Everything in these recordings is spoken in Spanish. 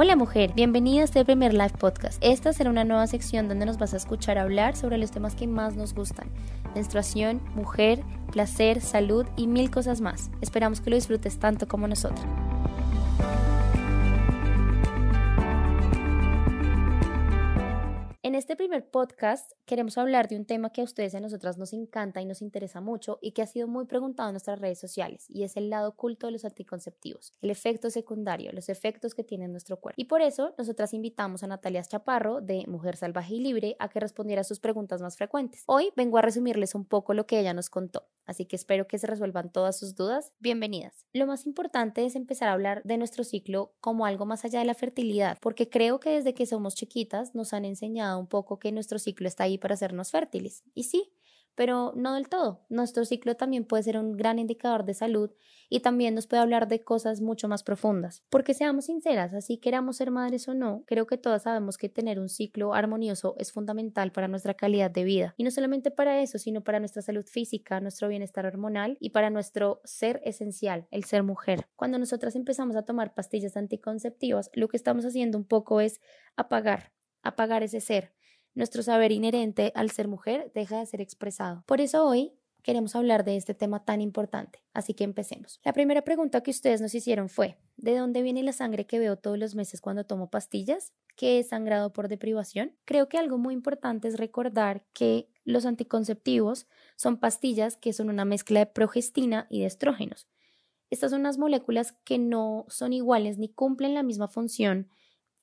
Hola mujer, bienvenida a este primer live podcast. Esta será una nueva sección donde nos vas a escuchar hablar sobre los temas que más nos gustan. Menstruación, mujer, placer, salud y mil cosas más. Esperamos que lo disfrutes tanto como nosotros. Este primer podcast queremos hablar de un tema que a ustedes y a nosotras nos encanta y nos interesa mucho y que ha sido muy preguntado en nuestras redes sociales y es el lado oculto de los anticonceptivos, el efecto secundario, los efectos que tiene nuestro cuerpo. Y por eso nosotras invitamos a Natalia Chaparro de Mujer Salvaje y Libre a que respondiera a sus preguntas más frecuentes. Hoy vengo a resumirles un poco lo que ella nos contó, así que espero que se resuelvan todas sus dudas. Bienvenidas. Lo más importante es empezar a hablar de nuestro ciclo como algo más allá de la fertilidad, porque creo que desde que somos chiquitas nos han enseñado un poco que nuestro ciclo está ahí para hacernos fértiles. Y sí, pero no del todo. Nuestro ciclo también puede ser un gran indicador de salud y también nos puede hablar de cosas mucho más profundas. Porque seamos sinceras, así queramos ser madres o no, creo que todas sabemos que tener un ciclo armonioso es fundamental para nuestra calidad de vida. Y no solamente para eso, sino para nuestra salud física, nuestro bienestar hormonal y para nuestro ser esencial, el ser mujer. Cuando nosotras empezamos a tomar pastillas anticonceptivas, lo que estamos haciendo un poco es apagar apagar ese ser. Nuestro saber inherente al ser mujer deja de ser expresado. Por eso hoy queremos hablar de este tema tan importante. Así que empecemos. La primera pregunta que ustedes nos hicieron fue, ¿de dónde viene la sangre que veo todos los meses cuando tomo pastillas? ¿Qué es sangrado por deprivación? Creo que algo muy importante es recordar que los anticonceptivos son pastillas que son una mezcla de progestina y de estrógenos. Estas son unas moléculas que no son iguales ni cumplen la misma función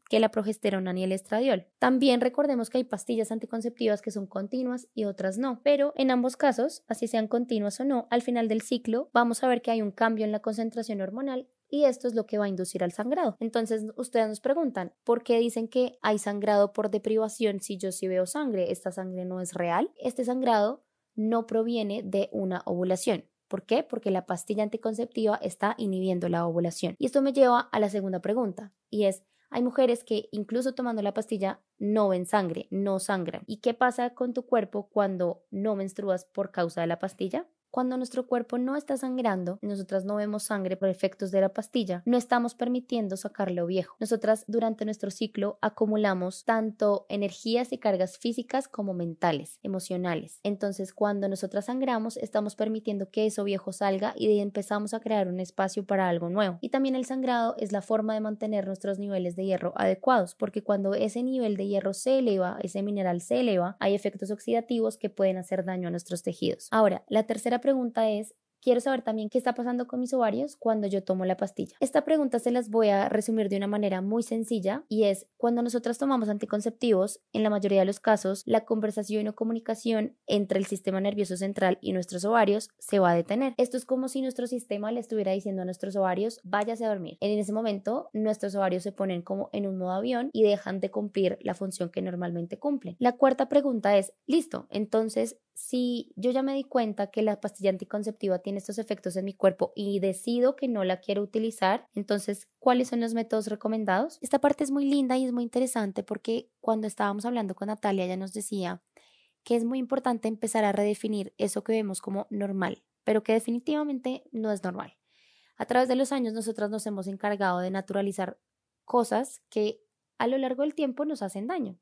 que la progesterona ni el estradiol. También recordemos que hay pastillas anticonceptivas que son continuas y otras no, pero en ambos casos, así sean continuas o no, al final del ciclo vamos a ver que hay un cambio en la concentración hormonal y esto es lo que va a inducir al sangrado. Entonces, ustedes nos preguntan, ¿por qué dicen que hay sangrado por deprivación si yo sí veo sangre? ¿Esta sangre no es real? Este sangrado no proviene de una ovulación. ¿Por qué? Porque la pastilla anticonceptiva está inhibiendo la ovulación. Y esto me lleva a la segunda pregunta, y es, hay mujeres que incluso tomando la pastilla no ven sangre, no sangran. ¿Y qué pasa con tu cuerpo cuando no menstruas por causa de la pastilla? Cuando nuestro cuerpo no está sangrando, nosotras no vemos sangre por efectos de la pastilla, no estamos permitiendo sacarlo viejo. Nosotras durante nuestro ciclo acumulamos tanto energías y cargas físicas como mentales, emocionales. Entonces, cuando nosotras sangramos, estamos permitiendo que eso viejo salga y de ahí empezamos a crear un espacio para algo nuevo. Y también el sangrado es la forma de mantener nuestros niveles de hierro adecuados, porque cuando ese nivel de hierro se eleva, ese mineral se eleva, hay efectos oxidativos que pueden hacer daño a nuestros tejidos. Ahora, la tercera pregunta es, quiero saber también qué está pasando con mis ovarios cuando yo tomo la pastilla. Esta pregunta se las voy a resumir de una manera muy sencilla y es cuando nosotras tomamos anticonceptivos, en la mayoría de los casos, la conversación o comunicación entre el sistema nervioso central y nuestros ovarios se va a detener. Esto es como si nuestro sistema le estuviera diciendo a nuestros ovarios, váyase a dormir. En ese momento, nuestros ovarios se ponen como en un modo avión y dejan de cumplir la función que normalmente cumplen. La cuarta pregunta es, listo, entonces, si yo ya me di cuenta que la pastilla anticonceptiva tiene estos efectos en mi cuerpo y decido que no la quiero utilizar, entonces, ¿cuáles son los métodos recomendados? Esta parte es muy linda y es muy interesante porque cuando estábamos hablando con Natalia, ella nos decía que es muy importante empezar a redefinir eso que vemos como normal, pero que definitivamente no es normal. A través de los años, nosotras nos hemos encargado de naturalizar cosas que a lo largo del tiempo nos hacen daño.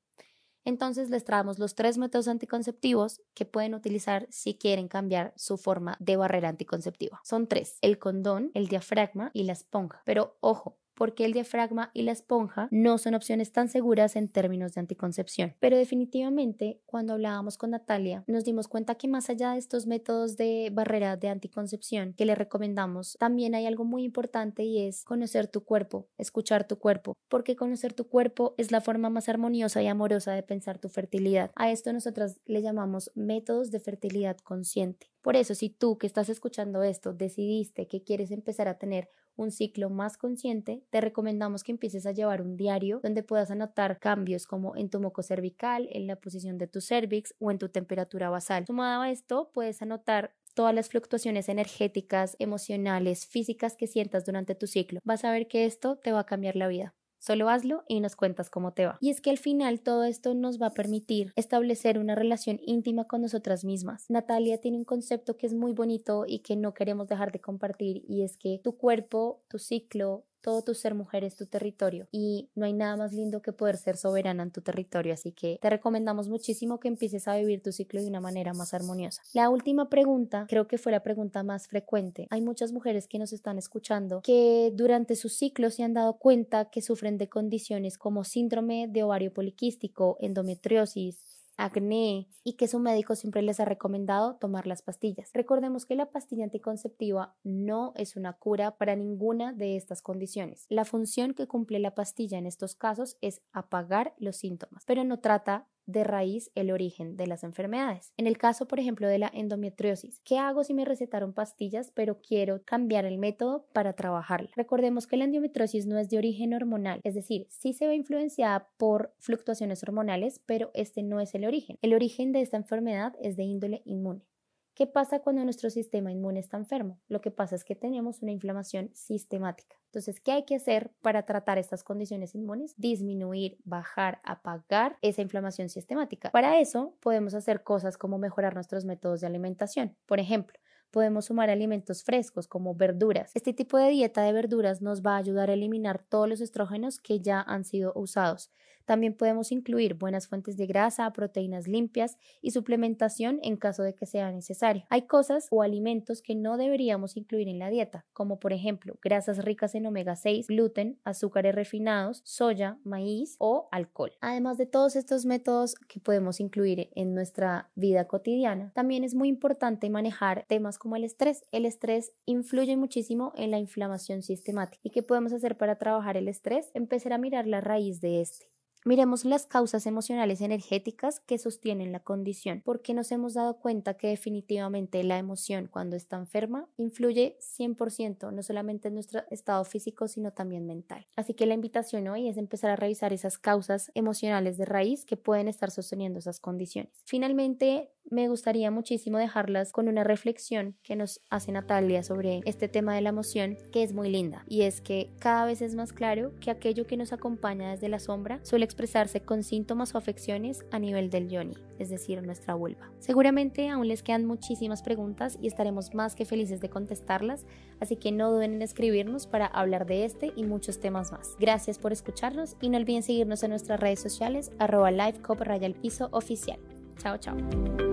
Entonces les traemos los tres métodos anticonceptivos que pueden utilizar si quieren cambiar su forma de barrera anticonceptiva. Son tres, el condón, el diafragma y la esponja. Pero ojo, porque el diafragma y la esponja no son opciones tan seguras en términos de anticoncepción. Pero definitivamente, cuando hablábamos con Natalia, nos dimos cuenta que más allá de estos métodos de barrera de anticoncepción que le recomendamos, también hay algo muy importante y es conocer tu cuerpo, escuchar tu cuerpo, porque conocer tu cuerpo es la forma más armoniosa y amorosa de pensar tu fertilidad. A esto nosotros le llamamos métodos de fertilidad consciente. Por eso, si tú que estás escuchando esto decidiste que quieres empezar a tener un ciclo más consciente, te recomendamos que empieces a llevar un diario donde puedas anotar cambios como en tu moco cervical, en la posición de tu cervix o en tu temperatura basal. Sumado a esto, puedes anotar todas las fluctuaciones energéticas, emocionales, físicas que sientas durante tu ciclo. Vas a ver que esto te va a cambiar la vida. Solo hazlo y nos cuentas cómo te va. Y es que al final todo esto nos va a permitir establecer una relación íntima con nosotras mismas. Natalia tiene un concepto que es muy bonito y que no queremos dejar de compartir y es que tu cuerpo, tu ciclo, todo tu ser mujer es tu territorio y no hay nada más lindo que poder ser soberana en tu territorio, así que te recomendamos muchísimo que empieces a vivir tu ciclo de una manera más armoniosa. La última pregunta, creo que fue la pregunta más frecuente. Hay muchas mujeres que nos están escuchando que durante su ciclo se han dado cuenta que sufren de condiciones como síndrome de ovario poliquístico, endometriosis, acné y que su médico siempre les ha recomendado tomar las pastillas. Recordemos que la pastilla anticonceptiva no es una cura para ninguna de estas condiciones. La función que cumple la pastilla en estos casos es apagar los síntomas, pero no trata de raíz el origen de las enfermedades. En el caso, por ejemplo, de la endometriosis, ¿qué hago si me recetaron pastillas pero quiero cambiar el método para trabajarla? Recordemos que la endometriosis no es de origen hormonal, es decir, sí se ve influenciada por fluctuaciones hormonales, pero este no es el origen. El origen de esta enfermedad es de índole inmune. ¿Qué pasa cuando nuestro sistema inmune está enfermo? Lo que pasa es que tenemos una inflamación sistemática. Entonces, ¿qué hay que hacer para tratar estas condiciones inmunes? Disminuir, bajar, apagar esa inflamación sistemática. Para eso podemos hacer cosas como mejorar nuestros métodos de alimentación. Por ejemplo, podemos sumar alimentos frescos como verduras. Este tipo de dieta de verduras nos va a ayudar a eliminar todos los estrógenos que ya han sido usados. También podemos incluir buenas fuentes de grasa, proteínas limpias y suplementación en caso de que sea necesario. Hay cosas o alimentos que no deberíamos incluir en la dieta, como por ejemplo grasas ricas en omega 6, gluten, azúcares refinados, soya, maíz o alcohol. Además de todos estos métodos que podemos incluir en nuestra vida cotidiana, también es muy importante manejar temas como el estrés. El estrés influye muchísimo en la inflamación sistemática. ¿Y qué podemos hacer para trabajar el estrés? Empezar a mirar la raíz de este. Miremos las causas emocionales energéticas que sostienen la condición, porque nos hemos dado cuenta que definitivamente la emoción cuando está enferma influye 100% no solamente en nuestro estado físico, sino también mental. Así que la invitación hoy es empezar a revisar esas causas emocionales de raíz que pueden estar sosteniendo esas condiciones. Finalmente, me gustaría muchísimo dejarlas con una reflexión que nos hace Natalia sobre este tema de la emoción, que es muy linda, y es que cada vez es más claro que aquello que nos acompaña desde la sombra suele expresarse con síntomas o afecciones a nivel del yoni, es decir, nuestra vulva. Seguramente aún les quedan muchísimas preguntas y estaremos más que felices de contestarlas, así que no duden en escribirnos para hablar de este y muchos temas más. Gracias por escucharnos y no olviden seguirnos en nuestras redes sociales arroba live piso oficial. Chao, chao.